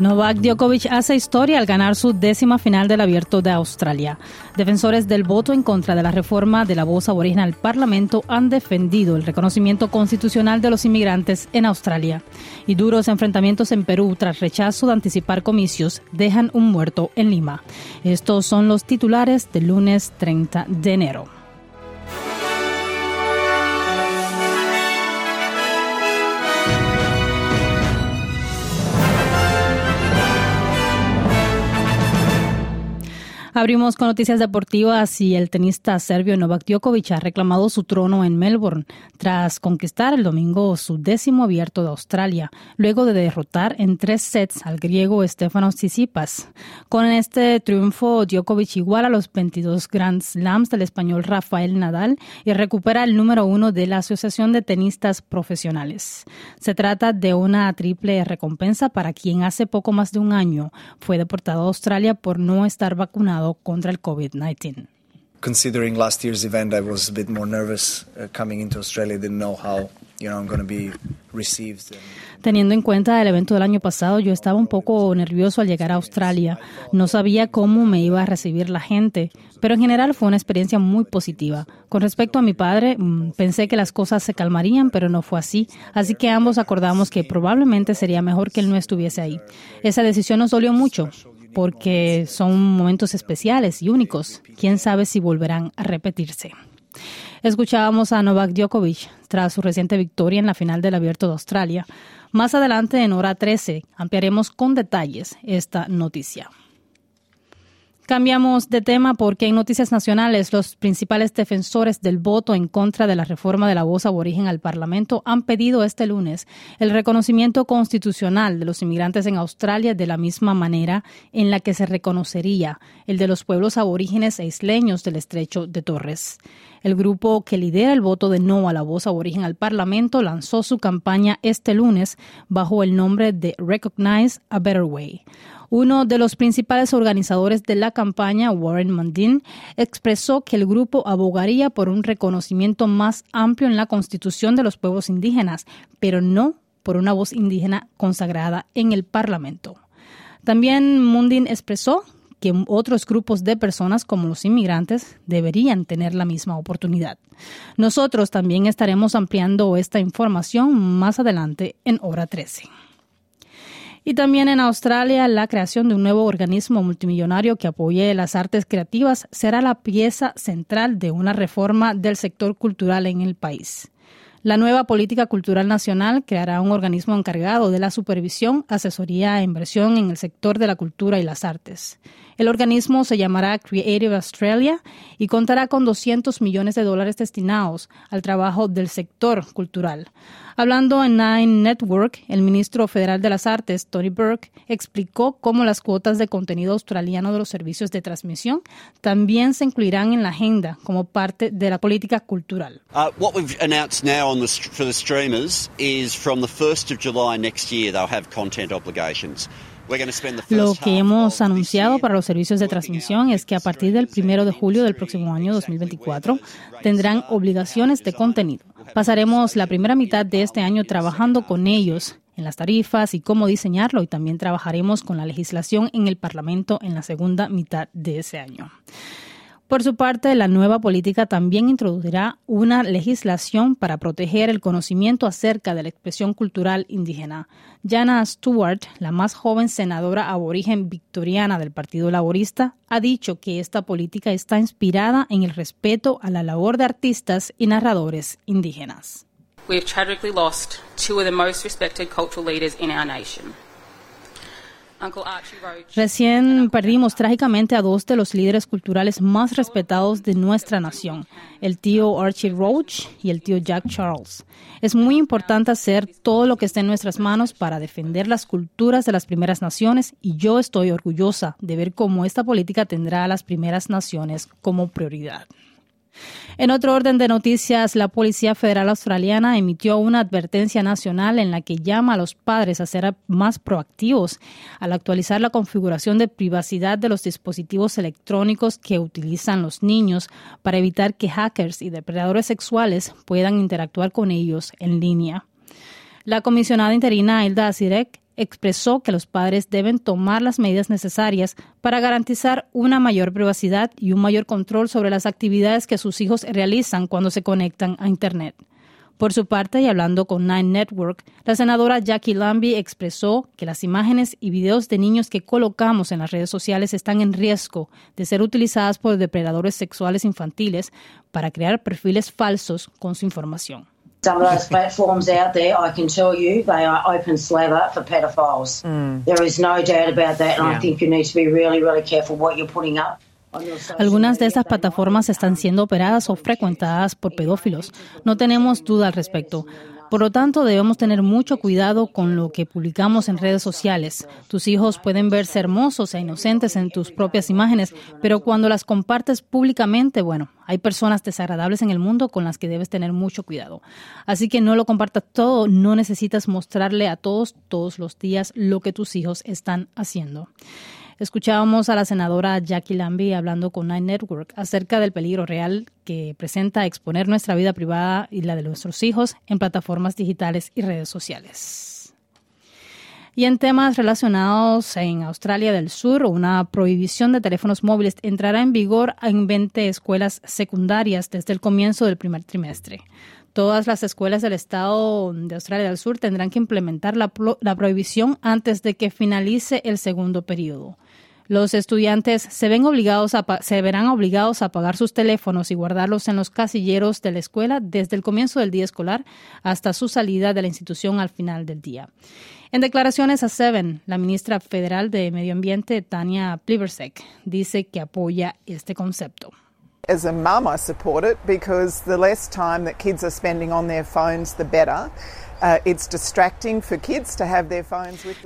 Novak Djokovic hace historia al ganar su décima final del Abierto de Australia. Defensores del voto en contra de la reforma de la voz aborigen al Parlamento han defendido el reconocimiento constitucional de los inmigrantes en Australia. Y duros enfrentamientos en Perú tras rechazo de anticipar comicios dejan un muerto en Lima. Estos son los titulares del lunes 30 de enero. Abrimos con noticias deportivas y el tenista serbio Novak Djokovic ha reclamado su trono en Melbourne tras conquistar el domingo su décimo abierto de Australia, luego de derrotar en tres sets al griego Stefanos Tsitsipas. Con este triunfo, Djokovic iguala los 22 Grand Slams del español Rafael Nadal y recupera el número uno de la Asociación de Tenistas Profesionales. Se trata de una triple recompensa para quien hace poco más de un año fue deportado a Australia por no estar vacunado contra el COVID-19. Considering last year's event, I was a bit more nervous uh, coming into Australia. Didn't know how. Teniendo en cuenta el evento del año pasado, yo estaba un poco nervioso al llegar a Australia. No sabía cómo me iba a recibir la gente, pero en general fue una experiencia muy positiva. Con respecto a mi padre, mm, pensé que las cosas se calmarían, pero no fue así. Así que ambos acordamos que probablemente sería mejor que él no estuviese ahí. Esa decisión nos dolió mucho porque son momentos especiales y únicos. Quién sabe si volverán a repetirse. Escuchábamos a Novak Djokovic tras su reciente victoria en la final del Abierto de Australia. Más adelante, en hora 13, ampliaremos con detalles esta noticia. Cambiamos de tema porque en Noticias Nacionales los principales defensores del voto en contra de la reforma de la voz aborigen al Parlamento han pedido este lunes el reconocimiento constitucional de los inmigrantes en Australia de la misma manera en la que se reconocería el de los pueblos aborígenes e isleños del estrecho de Torres. El grupo que lidera el voto de no a la voz aborigen al Parlamento lanzó su campaña este lunes bajo el nombre de Recognize a Better Way. Uno de los principales organizadores de la campaña, Warren Mundine, expresó que el grupo abogaría por un reconocimiento más amplio en la constitución de los pueblos indígenas, pero no por una voz indígena consagrada en el Parlamento. También Mundin expresó que otros grupos de personas como los inmigrantes deberían tener la misma oportunidad. Nosotros también estaremos ampliando esta información más adelante en hora 13. Y también en Australia, la creación de un nuevo organismo multimillonario que apoye las artes creativas será la pieza central de una reforma del sector cultural en el país. La nueva política cultural nacional creará un organismo encargado de la supervisión, asesoría e inversión en el sector de la cultura y las artes. El organismo se llamará Creative Australia y contará con 200 millones de dólares destinados al trabajo del sector cultural. Hablando en Nine Network, el ministro federal de las Artes, Tony Burke, explicó cómo las cuotas de contenido australiano de los servicios de transmisión también se incluirán en la agenda como parte de la política cultural. Uh, what we've announced now for the streamers is from the 1st of July next year they'll have content obligations. Lo que hemos anunciado para los servicios de transmisión es que a partir del 1 de julio del próximo año 2024 tendrán obligaciones de contenido. Pasaremos la primera mitad de este año trabajando con ellos en las tarifas y cómo diseñarlo y también trabajaremos con la legislación en el Parlamento en la segunda mitad de ese año. Por su parte, la nueva política también introducirá una legislación para proteger el conocimiento acerca de la expresión cultural indígena. Jana Stewart, la más joven senadora aborigen victoriana del Partido Laborista, ha dicho que esta política está inspirada en el respeto a la labor de artistas y narradores indígenas. We have tragically lost two of the most respected cultural leaders in our nation. Recién perdimos trágicamente a dos de los líderes culturales más respetados de nuestra nación, el tío Archie Roach y el tío Jack Charles. Es muy importante hacer todo lo que esté en nuestras manos para defender las culturas de las primeras naciones y yo estoy orgullosa de ver cómo esta política tendrá a las primeras naciones como prioridad. En otro orden de noticias, la Policía Federal Australiana emitió una advertencia nacional en la que llama a los padres a ser más proactivos al actualizar la configuración de privacidad de los dispositivos electrónicos que utilizan los niños para evitar que hackers y depredadores sexuales puedan interactuar con ellos en línea. La comisionada interina Hilda Asirek expresó que los padres deben tomar las medidas necesarias para garantizar una mayor privacidad y un mayor control sobre las actividades que sus hijos realizan cuando se conectan a Internet. Por su parte, y hablando con Nine Network, la senadora Jackie Lambie expresó que las imágenes y videos de niños que colocamos en las redes sociales están en riesgo de ser utilizadas por depredadores sexuales infantiles para crear perfiles falsos con su información. Some of those platforms out there, I can tell you, they are open slather for pedophiles. Mm. There is no doubt about that, and yeah. I think you need to be really, really careful what you're putting up. Algunas de estas plataformas están siendo operadas o frecuentadas por pedófilos. No tenemos duda al respecto. Por lo tanto, debemos tener mucho cuidado con lo que publicamos en redes sociales. Tus hijos pueden verse hermosos e inocentes en tus propias imágenes, pero cuando las compartes públicamente, bueno, hay personas desagradables en el mundo con las que debes tener mucho cuidado. Así que no lo compartas todo, no necesitas mostrarle a todos todos los días lo que tus hijos están haciendo. Escuchábamos a la senadora Jackie Lambie hablando con Nine Network acerca del peligro real que presenta exponer nuestra vida privada y la de nuestros hijos en plataformas digitales y redes sociales. Y en temas relacionados en Australia del Sur, una prohibición de teléfonos móviles entrará en vigor en 20 escuelas secundarias desde el comienzo del primer trimestre. Todas las escuelas del estado de Australia del Sur tendrán que implementar la, la prohibición antes de que finalice el segundo periodo. Los estudiantes se, verán obligados a apagar sus teléfonos y guardarlos en los casilleros de la escuela desde el comienzo del día escolar hasta su salida de la institución al final del día. En declaraciones a Seven, la ministra federal de Medio Ambiente, Tania Plibersek, dice que apoya este concepto. As a mum, I support it because the less time that kids are spending on their phones, the better.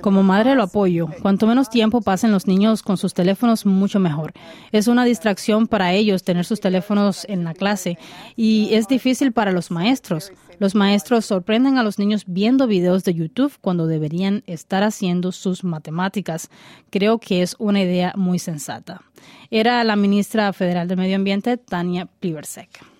Como madre lo apoyo. Cuanto menos tiempo pasen los niños con sus teléfonos, mucho mejor. Es una distracción para ellos tener sus teléfonos en la clase y es difícil para los maestros. Los maestros sorprenden a los niños viendo videos de YouTube cuando deberían estar haciendo sus matemáticas. Creo que es una idea muy sensata. Era la ministra federal del Medio Ambiente, Tania Plibersek.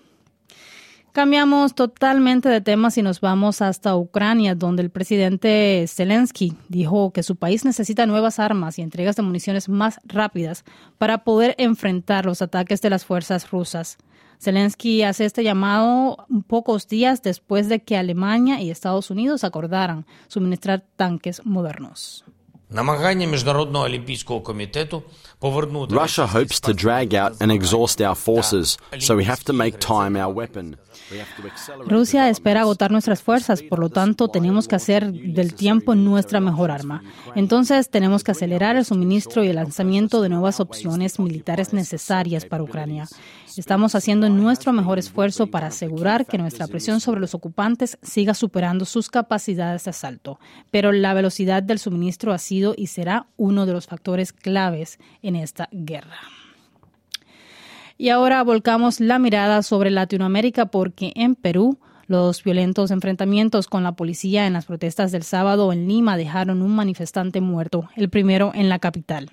Cambiamos totalmente de temas y nos vamos hasta Ucrania, donde el presidente Zelensky dijo que su país necesita nuevas armas y entregas de municiones más rápidas para poder enfrentar los ataques de las fuerzas rusas. Zelensky hace este llamado pocos días después de que Alemania y Estados Unidos acordaran suministrar tanques modernos. Russia hopes to drag out and exhaust our forces, so we have to make time our weapon. Rusia espera agotar nuestras fuerzas, por lo tanto tenemos que hacer del tiempo nuestra mejor arma. Entonces tenemos que acelerar el suministro y el lanzamiento de nuevas opciones militares necesarias para Ucrania. Estamos haciendo nuestro mejor esfuerzo para asegurar que nuestra presión sobre los ocupantes siga superando sus capacidades de asalto, pero la velocidad del suministro ha sido y será uno de los factores claves en esta guerra. Y ahora volcamos la mirada sobre Latinoamérica porque en Perú los violentos enfrentamientos con la policía en las protestas del sábado en Lima dejaron un manifestante muerto, el primero en la capital.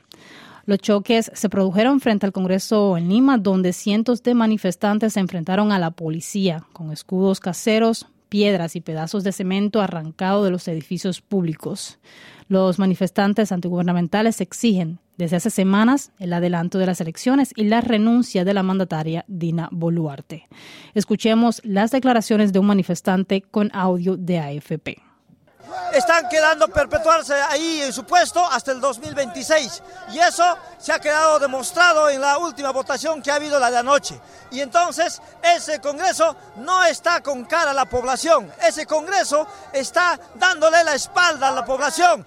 Los choques se produjeron frente al Congreso en Lima, donde cientos de manifestantes se enfrentaron a la policía con escudos caseros, piedras y pedazos de cemento arrancado de los edificios públicos. Los manifestantes antigubernamentales exigen desde hace semanas el adelanto de las elecciones y la renuncia de la mandataria Dina Boluarte. Escuchemos las declaraciones de un manifestante con audio de AFP. Están quedando perpetuarse ahí en su puesto hasta el 2026 y eso se ha quedado demostrado en la última votación que ha habido la de anoche. Y entonces ese Congreso no está con cara a la población, ese Congreso está dándole la espalda a la población.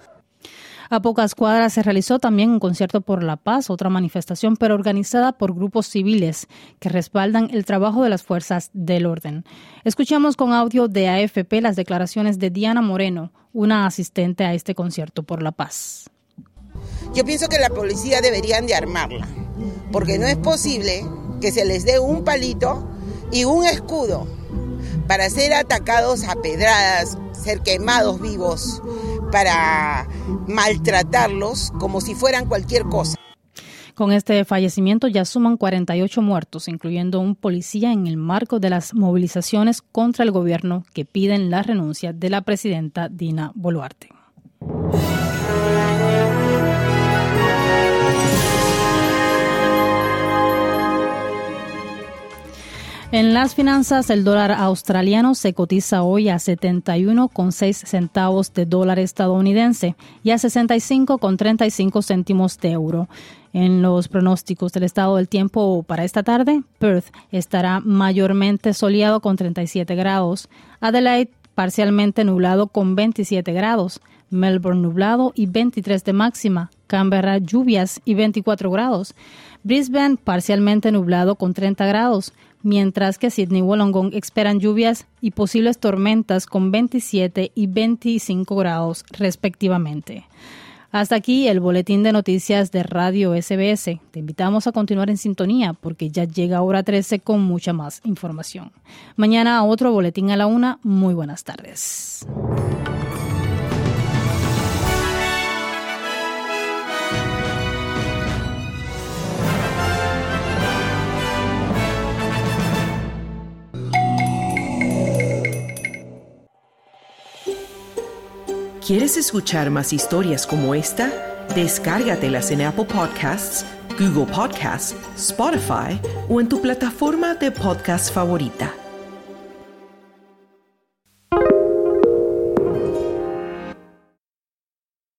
A pocas cuadras se realizó también un concierto por la paz, otra manifestación, pero organizada por grupos civiles que respaldan el trabajo de las fuerzas del orden. Escuchamos con audio de AFP las declaraciones de Diana Moreno, una asistente a este concierto por la paz. Yo pienso que la policía deberían de armarla, porque no es posible que se les dé un palito y un escudo para ser atacados a pedradas, ser quemados vivos, para maltratarlos como si fueran cualquier cosa. Con este fallecimiento ya suman 48 muertos, incluyendo un policía en el marco de las movilizaciones contra el gobierno que piden la renuncia de la presidenta Dina Boluarte. En las finanzas, el dólar australiano se cotiza hoy a 71,6 centavos de dólar estadounidense y a 65,35 céntimos de euro. En los pronósticos del estado del tiempo para esta tarde, Perth estará mayormente soleado con 37 grados, Adelaide parcialmente nublado con 27 grados, Melbourne nublado y 23 de máxima, Canberra lluvias y 24 grados, Brisbane parcialmente nublado con 30 grados, mientras que Sydney y Wollongong esperan lluvias y posibles tormentas con 27 y 25 grados respectivamente. Hasta aquí el boletín de noticias de Radio SBS. Te invitamos a continuar en sintonía porque ya llega hora 13 con mucha más información. Mañana otro boletín a la una. Muy buenas tardes. ¿Quieres escuchar más historias como esta? Descárgatelas en Apple Podcasts, Google Podcasts, Spotify o en tu plataforma de podcast favorita.